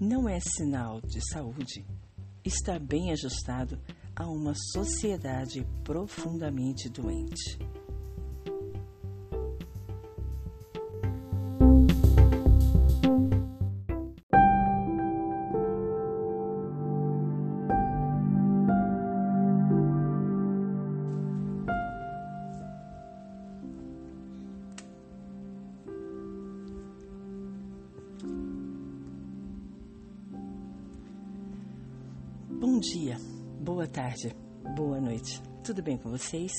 não é sinal de saúde estar bem ajustado a uma sociedade profundamente doente. Vocês?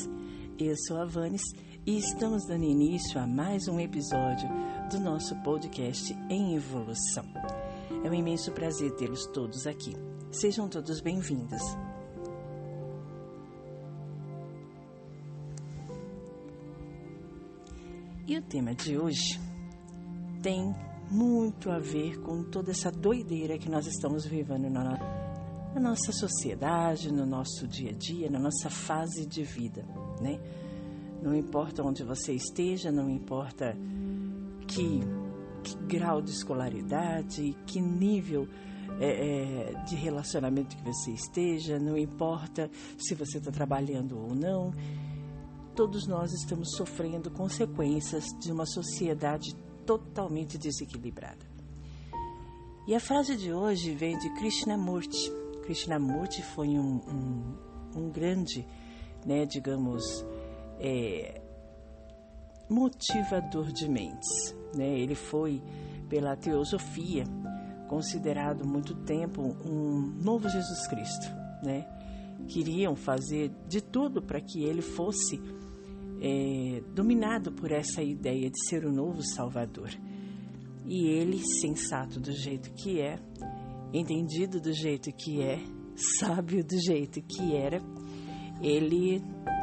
Eu sou a Vanes e estamos dando início a mais um episódio do nosso podcast em evolução. É um imenso prazer tê-los todos aqui. Sejam todos bem-vindos. E o tema de hoje tem muito a ver com toda essa doideira que nós estamos vivendo na na nossa sociedade, no nosso dia a dia, na nossa fase de vida, né? Não importa onde você esteja, não importa que, que grau de escolaridade, que nível é, é, de relacionamento que você esteja, não importa se você está trabalhando ou não, todos nós estamos sofrendo consequências de uma sociedade totalmente desequilibrada. E a frase de hoje vem de Krishnamurti, Krishnamurti foi um, um, um grande, né, digamos, é, motivador de mentes. Né? Ele foi, pela teosofia, considerado muito tempo um novo Jesus Cristo. Né? Queriam fazer de tudo para que ele fosse é, dominado por essa ideia de ser o novo Salvador. E ele, sensato do jeito que é, entendido do jeito que é, sábio do jeito que era, ele,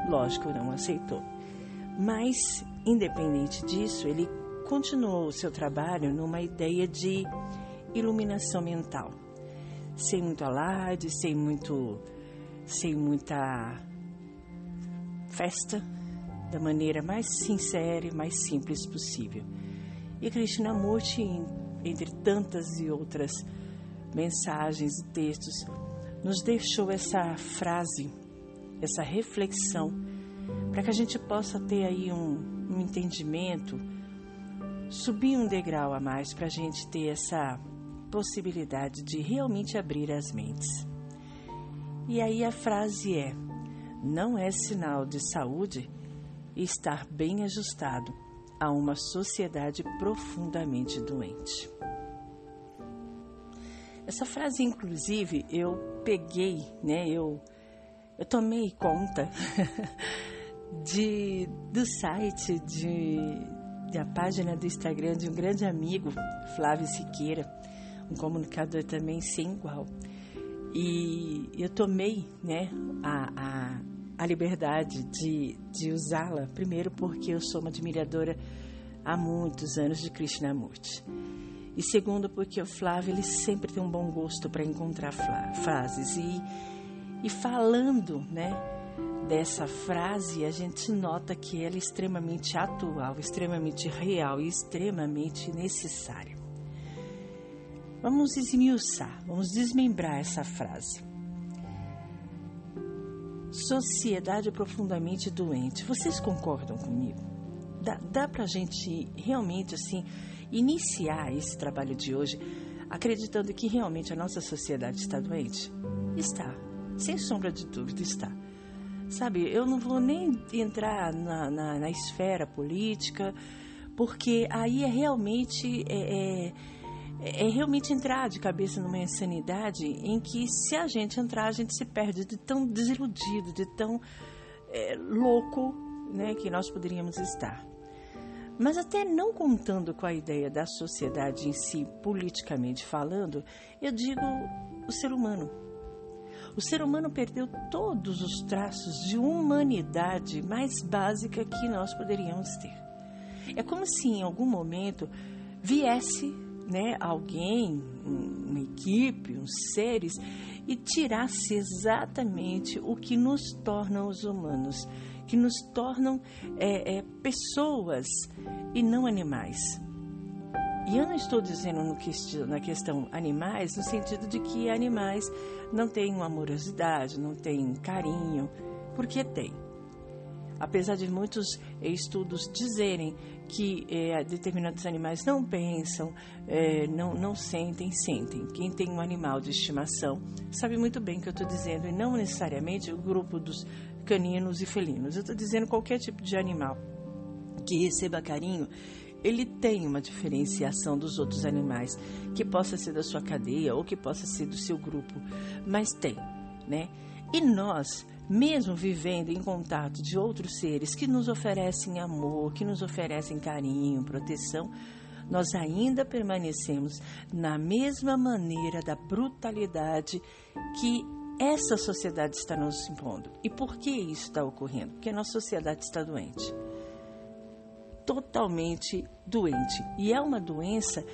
lógico, não aceitou. Mas, independente disso, ele continuou o seu trabalho numa ideia de iluminação mental, sem muito alarde, sem muito, sem muita festa, da maneira mais sincera e mais simples possível. E Krishnamurti, entre tantas e outras mensagens e textos, nos deixou essa frase, essa reflexão, para que a gente possa ter aí um, um entendimento, subir um degrau a mais para a gente ter essa possibilidade de realmente abrir as mentes. E aí a frase é: não é sinal de saúde estar bem ajustado a uma sociedade profundamente doente. Essa frase, inclusive, eu peguei, né? Eu, eu tomei conta de, do site, de, da página do Instagram de um grande amigo, Flávio Siqueira, um comunicador também sem igual. E eu tomei, né, a, a, a liberdade de, de usá-la, primeiro porque eu sou uma admiradora há muitos anos de Krishnamurti. E segundo, porque o Flávio ele sempre tem um bom gosto para encontrar frases. E, e falando né, dessa frase, a gente nota que ela é extremamente atual, extremamente real e extremamente necessária. Vamos esmiuçar, vamos desmembrar essa frase. Sociedade profundamente doente. Vocês concordam comigo? Dá, dá para a gente realmente assim iniciar esse trabalho de hoje acreditando que realmente a nossa sociedade está doente? Está, sem sombra de dúvida está. Sabe, eu não vou nem entrar na, na, na esfera política, porque aí é realmente é, é, é, realmente entrar de cabeça numa insanidade em que se a gente entrar a gente se perde de tão desiludido, de tão é, louco, né, que nós poderíamos estar. Mas até não contando com a ideia da sociedade em si, politicamente falando, eu digo o ser humano. O ser humano perdeu todos os traços de humanidade mais básica que nós poderíamos ter. É como se em algum momento viesse né, alguém, uma equipe, uns seres, e tirasse exatamente o que nos torna os humanos, que nos tornam é, é, pessoas e não animais. E eu não estou dizendo na questão animais, no sentido de que animais não têm uma amorosidade, não têm carinho, porque tem. Apesar de muitos estudos dizerem que é, determinados animais não pensam, é, não, não sentem, sentem. Quem tem um animal de estimação sabe muito bem o que eu estou dizendo, e não necessariamente o grupo dos caninos e felinos. Eu estou dizendo qualquer tipo de animal que receba carinho, ele tem uma diferenciação dos outros animais, que possa ser da sua cadeia ou que possa ser do seu grupo, mas tem, né? E nós mesmo vivendo em contato de outros seres que nos oferecem amor, que nos oferecem carinho, proteção, nós ainda permanecemos na mesma maneira da brutalidade que essa sociedade está nos impondo. E por que isso está ocorrendo? Porque a nossa sociedade está doente. Totalmente doente. E é uma doença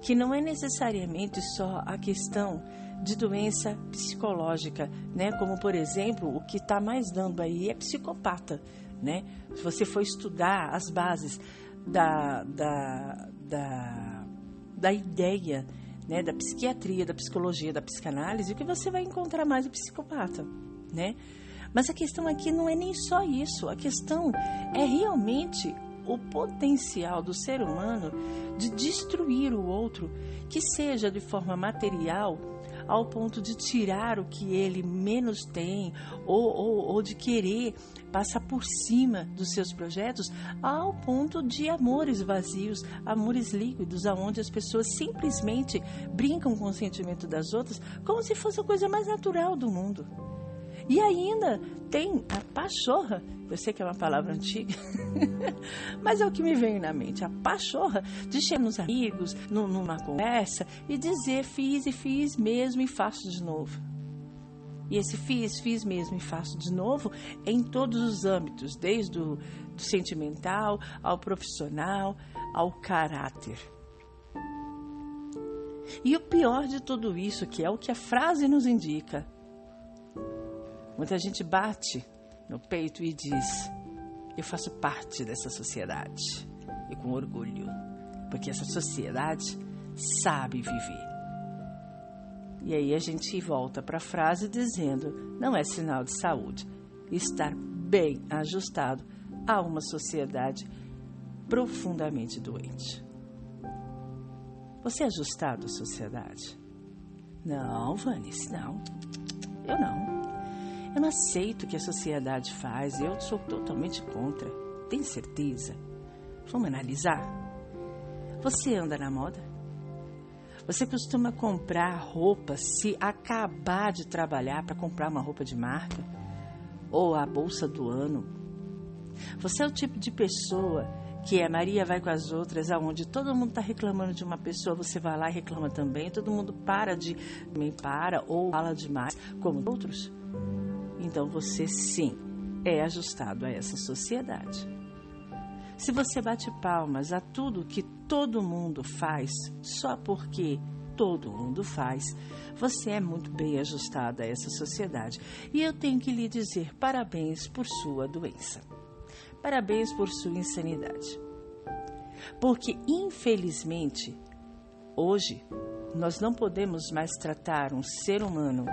que não é necessariamente só a questão de doença psicológica, né? Como por exemplo, o que está mais dando aí é psicopata, né? Se você for estudar as bases da, da, da, da ideia, né? Da psiquiatria, da psicologia, da psicanálise, o que você vai encontrar mais o psicopata, né? Mas a questão aqui não é nem só isso, a questão é realmente o potencial do ser humano de destruir o outro, que seja de forma material ao ponto de tirar o que ele menos tem ou, ou, ou de querer passar por cima dos seus projetos, ao ponto de amores vazios, amores líquidos, aonde as pessoas simplesmente brincam com o sentimento das outras como se fosse a coisa mais natural do mundo. E ainda tem a pachorra, eu sei que é uma palavra antiga, mas é o que me vem na mente, a pachorra de chegar nos amigos, numa conversa e dizer fiz e fiz mesmo e faço de novo. E esse fiz, fiz mesmo e faço de novo em todos os âmbitos, desde o sentimental ao profissional, ao caráter. E o pior de tudo isso, que é o que a frase nos indica, Muita gente bate no peito e diz: Eu faço parte dessa sociedade. E com orgulho, porque essa sociedade sabe viver. E aí a gente volta para a frase dizendo: Não é sinal de saúde estar bem ajustado a uma sociedade profundamente doente. Você é ajustado à sociedade? Não, Vanice, não. Eu não. Eu não aceito o que a sociedade faz, eu sou totalmente contra. Tem certeza? Vamos analisar? Você anda na moda? Você costuma comprar roupa se acabar de trabalhar para comprar uma roupa de marca? Ou a bolsa do ano? Você é o tipo de pessoa que é Maria vai com as outras, aonde todo mundo está reclamando de uma pessoa, você vai lá e reclama também, todo mundo para de também para ou fala demais, como outros? Então você sim é ajustado a essa sociedade. Se você bate palmas a tudo que todo mundo faz só porque todo mundo faz, você é muito bem ajustado a essa sociedade. E eu tenho que lhe dizer parabéns por sua doença. Parabéns por sua insanidade. Porque, infelizmente, hoje, nós não podemos mais tratar um ser humano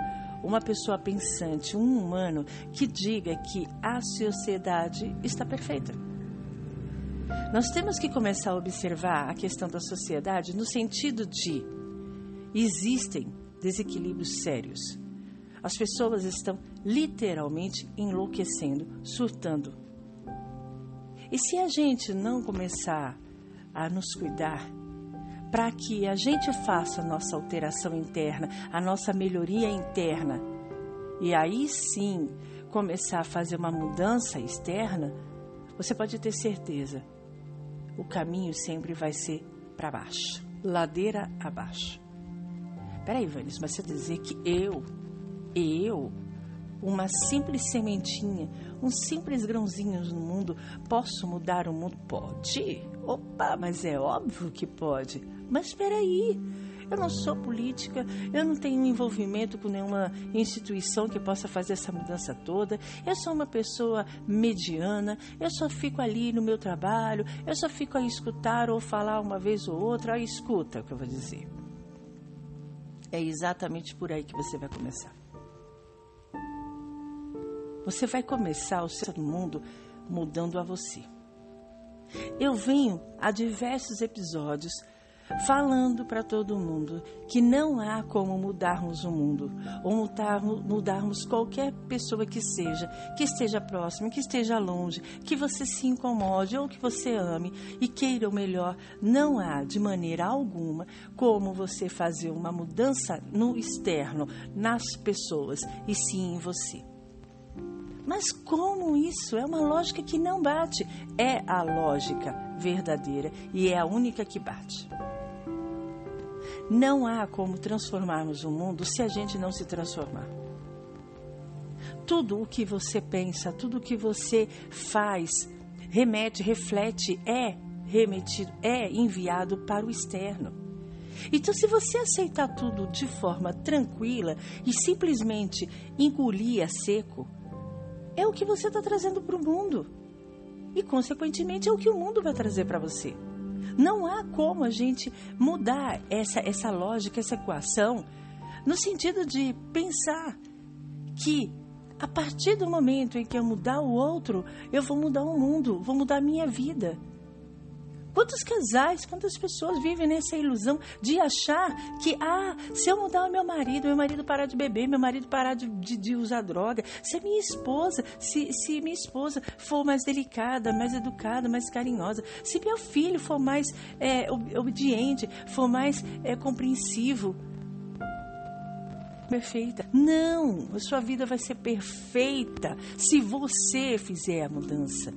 uma pessoa pensante, um humano que diga que a sociedade está perfeita. Nós temos que começar a observar a questão da sociedade no sentido de existem desequilíbrios sérios. As pessoas estão literalmente enlouquecendo, surtando. E se a gente não começar a nos cuidar, para que a gente faça a nossa alteração interna, a nossa melhoria interna, e aí sim começar a fazer uma mudança externa, você pode ter certeza, o caminho sempre vai ser para baixo, ladeira abaixo. Peraí, Vanis, mas você dizer que eu, eu, uma simples sementinha, um simples grãozinho no mundo, posso mudar o mundo? Pode. Opa, mas é óbvio que pode. Mas espera aí. Eu não sou política, eu não tenho envolvimento com nenhuma instituição que possa fazer essa mudança toda. Eu sou uma pessoa mediana, eu só fico ali no meu trabalho, eu só fico a escutar ou falar uma vez ou outra. Aí escuta o que eu vou dizer. É exatamente por aí que você vai começar. Você vai começar o seu mundo mudando a você. Eu venho a diversos episódios falando para todo mundo que não há como mudarmos o mundo ou mudarmos, qualquer pessoa que seja, que esteja próxima, que esteja longe, que você se incomode ou que você ame e queira o melhor. Não há de maneira alguma como você fazer uma mudança no externo, nas pessoas e sim em você. Mas como isso? É uma lógica que não bate. É a lógica verdadeira e é a única que bate. Não há como transformarmos o mundo se a gente não se transformar. Tudo o que você pensa, tudo o que você faz, remete, reflete, é remetido, é enviado para o externo. Então, se você aceitar tudo de forma tranquila e simplesmente engolir a seco, é o que você está trazendo para o mundo. E, consequentemente, é o que o mundo vai trazer para você. Não há como a gente mudar essa, essa lógica, essa equação, no sentido de pensar que a partir do momento em que eu mudar o outro, eu vou mudar o mundo, vou mudar a minha vida. Quantos casais, quantas pessoas vivem nessa ilusão de achar que, ah, se eu mudar o meu marido, meu marido parar de beber, meu marido parar de, de, de usar droga, se minha esposa, se, se minha esposa for mais delicada, mais educada, mais carinhosa, se meu filho for mais é, obediente, for mais é, compreensivo, perfeita. Não, a sua vida vai ser perfeita se você fizer a mudança.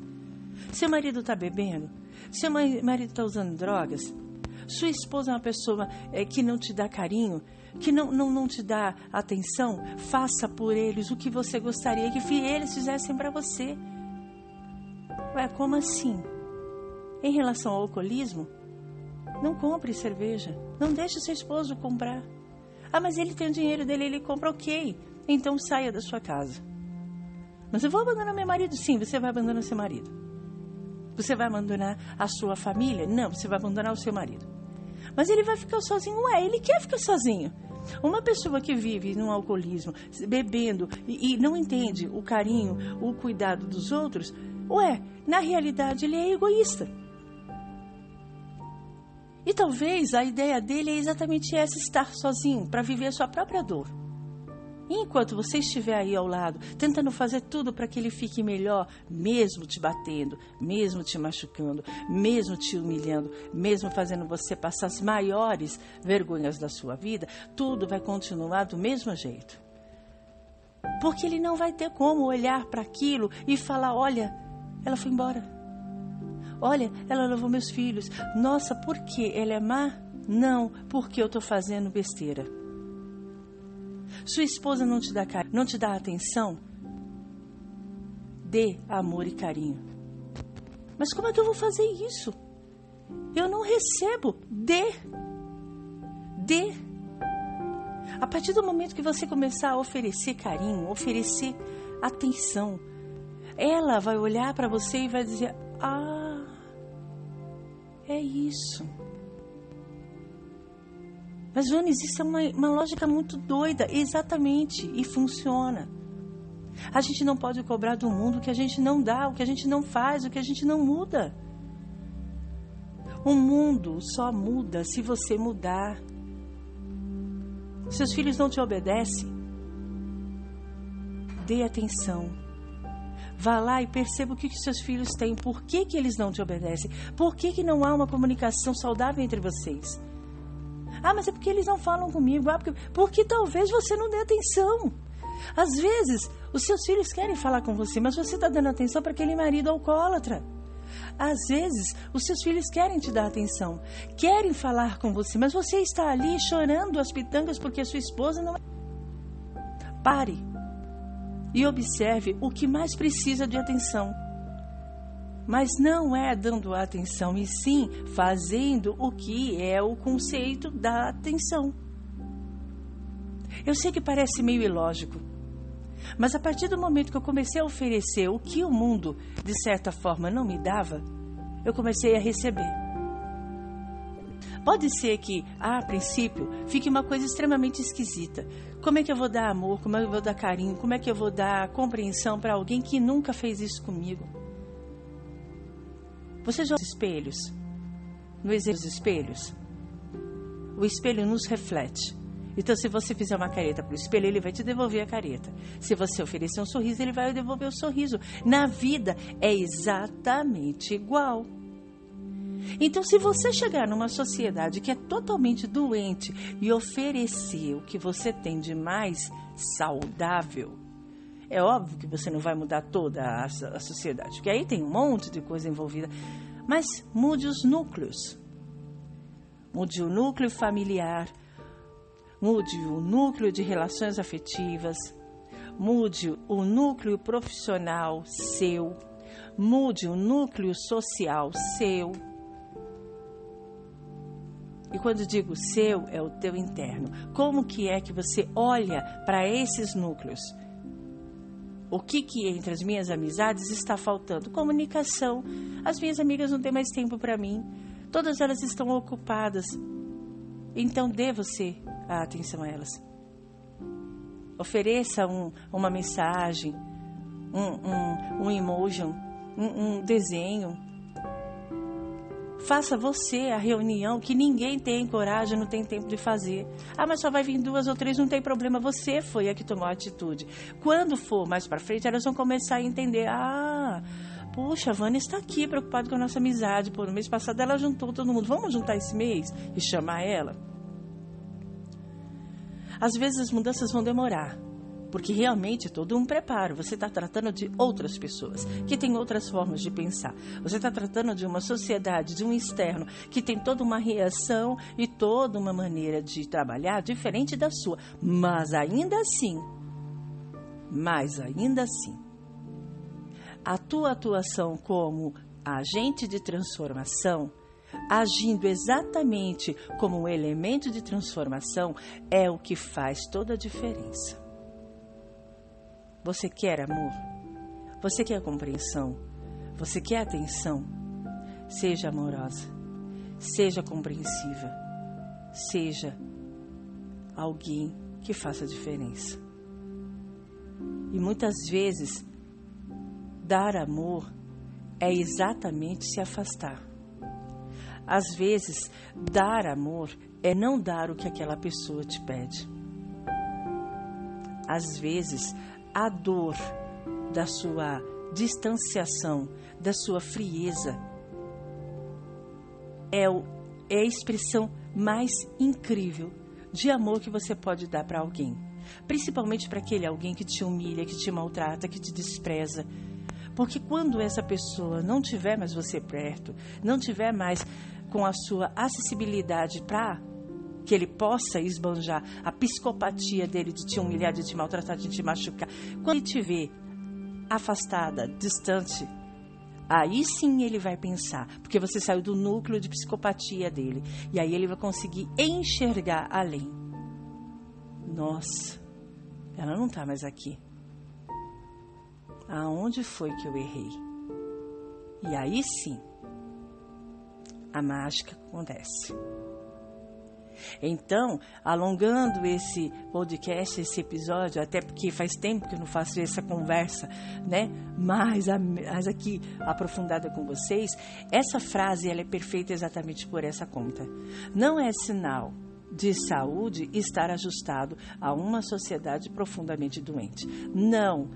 Seu marido está bebendo? Seu marido está usando drogas? Sua esposa é uma pessoa é, que não te dá carinho? Que não, não, não te dá atenção? Faça por eles o que você gostaria que eles fizessem para você. Ué, como assim? Em relação ao alcoolismo, não compre cerveja. Não deixe seu esposo comprar. Ah, mas ele tem o dinheiro dele, ele compra, ok. Então saia da sua casa. Mas eu vou abandonar meu marido? Sim, você vai abandonar seu marido. Você vai abandonar a sua família? Não, você vai abandonar o seu marido. Mas ele vai ficar sozinho? Ué, ele quer ficar sozinho. Uma pessoa que vive num alcoolismo, bebendo e, e não entende o carinho, o cuidado dos outros, ué, na realidade ele é egoísta. E talvez a ideia dele é exatamente essa: estar sozinho para viver a sua própria dor. Enquanto você estiver aí ao lado, tentando fazer tudo para que ele fique melhor, mesmo te batendo, mesmo te machucando, mesmo te humilhando, mesmo fazendo você passar as maiores vergonhas da sua vida, tudo vai continuar do mesmo jeito. Porque ele não vai ter como olhar para aquilo e falar: olha, ela foi embora. Olha, ela levou meus filhos. Nossa, por que ela é má? Não, porque eu estou fazendo besteira. Sua esposa não te dá não te dá atenção? Dê amor e carinho. Mas como é que eu vou fazer isso? Eu não recebo. Dê. Dê. A partir do momento que você começar a oferecer carinho, oferecer atenção, ela vai olhar para você e vai dizer: Ah, é isso. Mas, Jones, isso é uma, uma lógica muito doida, exatamente, e funciona. A gente não pode cobrar do mundo o que a gente não dá, o que a gente não faz, o que a gente não muda. O mundo só muda se você mudar. Seus filhos não te obedecem. Dê atenção. Vá lá e perceba o que, que seus filhos têm, por que, que eles não te obedecem, por que, que não há uma comunicação saudável entre vocês. Ah, mas é porque eles não falam comigo. Ah, porque, porque talvez você não dê atenção. Às vezes, os seus filhos querem falar com você, mas você está dando atenção para aquele marido alcoólatra. Às vezes, os seus filhos querem te dar atenção, querem falar com você, mas você está ali chorando as pitangas porque a sua esposa não. Pare e observe o que mais precisa de atenção. Mas não é dando atenção, e sim fazendo o que é o conceito da atenção. Eu sei que parece meio ilógico, mas a partir do momento que eu comecei a oferecer o que o mundo, de certa forma, não me dava, eu comecei a receber. Pode ser que, a princípio, fique uma coisa extremamente esquisita. Como é que eu vou dar amor? Como é que eu vou dar carinho? Como é que eu vou dar compreensão para alguém que nunca fez isso comigo? Você já os espelhos? No exemplo dos espelhos? O espelho nos reflete. Então, se você fizer uma careta para o espelho, ele vai te devolver a careta. Se você oferecer um sorriso, ele vai devolver o sorriso. Na vida é exatamente igual. Então, se você chegar numa sociedade que é totalmente doente e oferecer o que você tem de mais saudável, é óbvio que você não vai mudar toda a, a sociedade, porque aí tem um monte de coisa envolvida. Mas mude os núcleos. Mude o núcleo familiar, Mude o núcleo de relações afetivas, mude o núcleo profissional seu, mude o núcleo social seu. E quando digo seu, é o teu interno. Como que é que você olha para esses núcleos? O que que entre as minhas amizades está faltando? Comunicação. As minhas amigas não têm mais tempo para mim. Todas elas estão ocupadas. Então dê você a atenção a elas. Ofereça um, uma mensagem, um, um, um emoji, um, um desenho. Faça você a reunião que ninguém tem coragem, não tem tempo de fazer. Ah, mas só vai vir duas ou três, não tem problema. Você foi a que tomou a atitude. Quando for mais para frente, elas vão começar a entender. Ah, Puxa, a Vânia está aqui preocupada com a nossa amizade. Pô, no mês passado ela juntou todo mundo. Vamos juntar esse mês e chamar ela? Às vezes as mudanças vão demorar, porque realmente é todo um preparo. Você está tratando de outras pessoas que têm outras formas de pensar. Você está tratando de uma sociedade, de um externo que tem toda uma reação e toda uma maneira de trabalhar diferente da sua. Mas ainda assim, mas ainda assim, a tua atuação como agente de transformação agindo exatamente como um elemento de transformação, é o que faz toda a diferença. Você quer amor? Você quer compreensão? Você quer atenção? Seja amorosa, seja compreensiva, seja alguém que faça diferença. E muitas vezes, dar amor é exatamente se afastar. Às vezes, dar amor é não dar o que aquela pessoa te pede. Às vezes, a dor da sua distanciação, da sua frieza, é, o, é a expressão mais incrível de amor que você pode dar para alguém. Principalmente para aquele alguém que te humilha, que te maltrata, que te despreza. Porque quando essa pessoa não tiver mais você perto, não tiver mais com a sua acessibilidade para que ele possa esbanjar a psicopatia dele de te humilhar, de te maltratar, de te machucar. Quando ele te vê afastada, distante, aí sim ele vai pensar, porque você saiu do núcleo de psicopatia dele. E aí ele vai conseguir enxergar além. Nossa, ela não está mais aqui. Aonde foi que eu errei? E aí sim a mágica acontece. Então, alongando esse podcast, esse episódio, até porque faz tempo que eu não faço essa conversa, né? Mais, mais aqui aprofundada com vocês, essa frase ela é perfeita exatamente por essa conta. Não é sinal de saúde estar ajustado a uma sociedade profundamente doente. Não,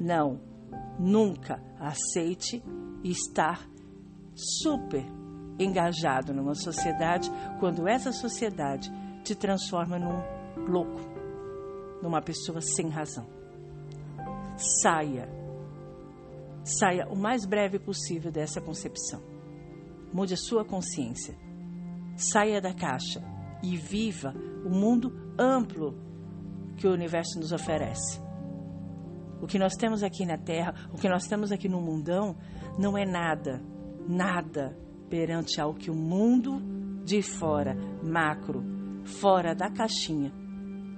não, nunca aceite estar super engajado numa sociedade quando essa sociedade te transforma num louco, numa pessoa sem razão. Saia saia o mais breve possível dessa concepção. Mude a sua consciência. Saia da caixa e viva o mundo amplo que o universo nos oferece. O que nós temos aqui na Terra, o que nós temos aqui no mundão, não é nada, nada perante ao que o mundo de fora, macro, fora da caixinha,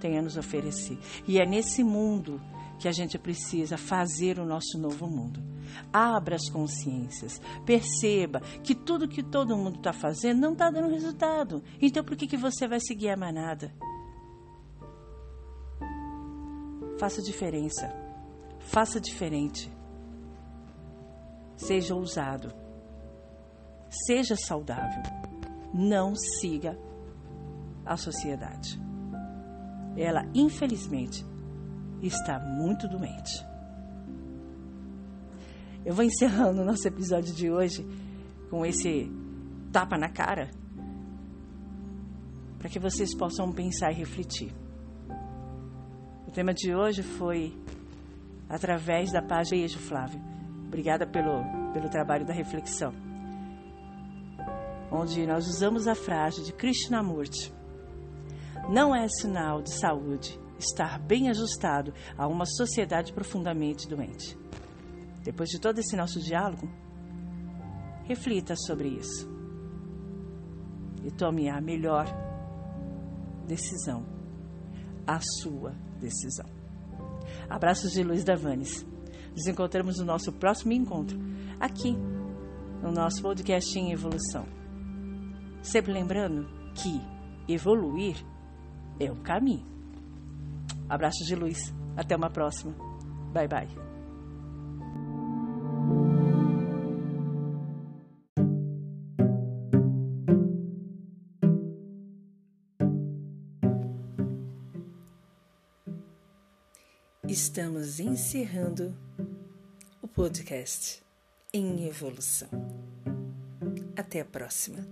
tem a nos oferecer. E é nesse mundo que a gente precisa fazer o nosso novo mundo. Abra as consciências, perceba que tudo que todo mundo está fazendo não está dando resultado. Então por que, que você vai seguir a manada? Faça diferença. Faça diferente. Seja ousado. Seja saudável. Não siga a sociedade. Ela, infelizmente, está muito doente. Eu vou encerrando o nosso episódio de hoje com esse tapa na cara para que vocês possam pensar e refletir. O tema de hoje foi através da página Beijo, Flávio. Obrigada pelo, pelo trabalho da reflexão. Onde nós usamos a frase de Krishnamurti. Não é sinal de saúde estar bem ajustado a uma sociedade profundamente doente. Depois de todo esse nosso diálogo, reflita sobre isso e tome a melhor decisão, a sua decisão. Abraços de Luiz Davanes. Nos encontramos no nosso próximo encontro, aqui, no nosso podcast em evolução. Sempre lembrando que evoluir é o caminho. Abraços de luz. Até uma próxima. Bye bye. Estamos encerrando o podcast em evolução. Até a próxima.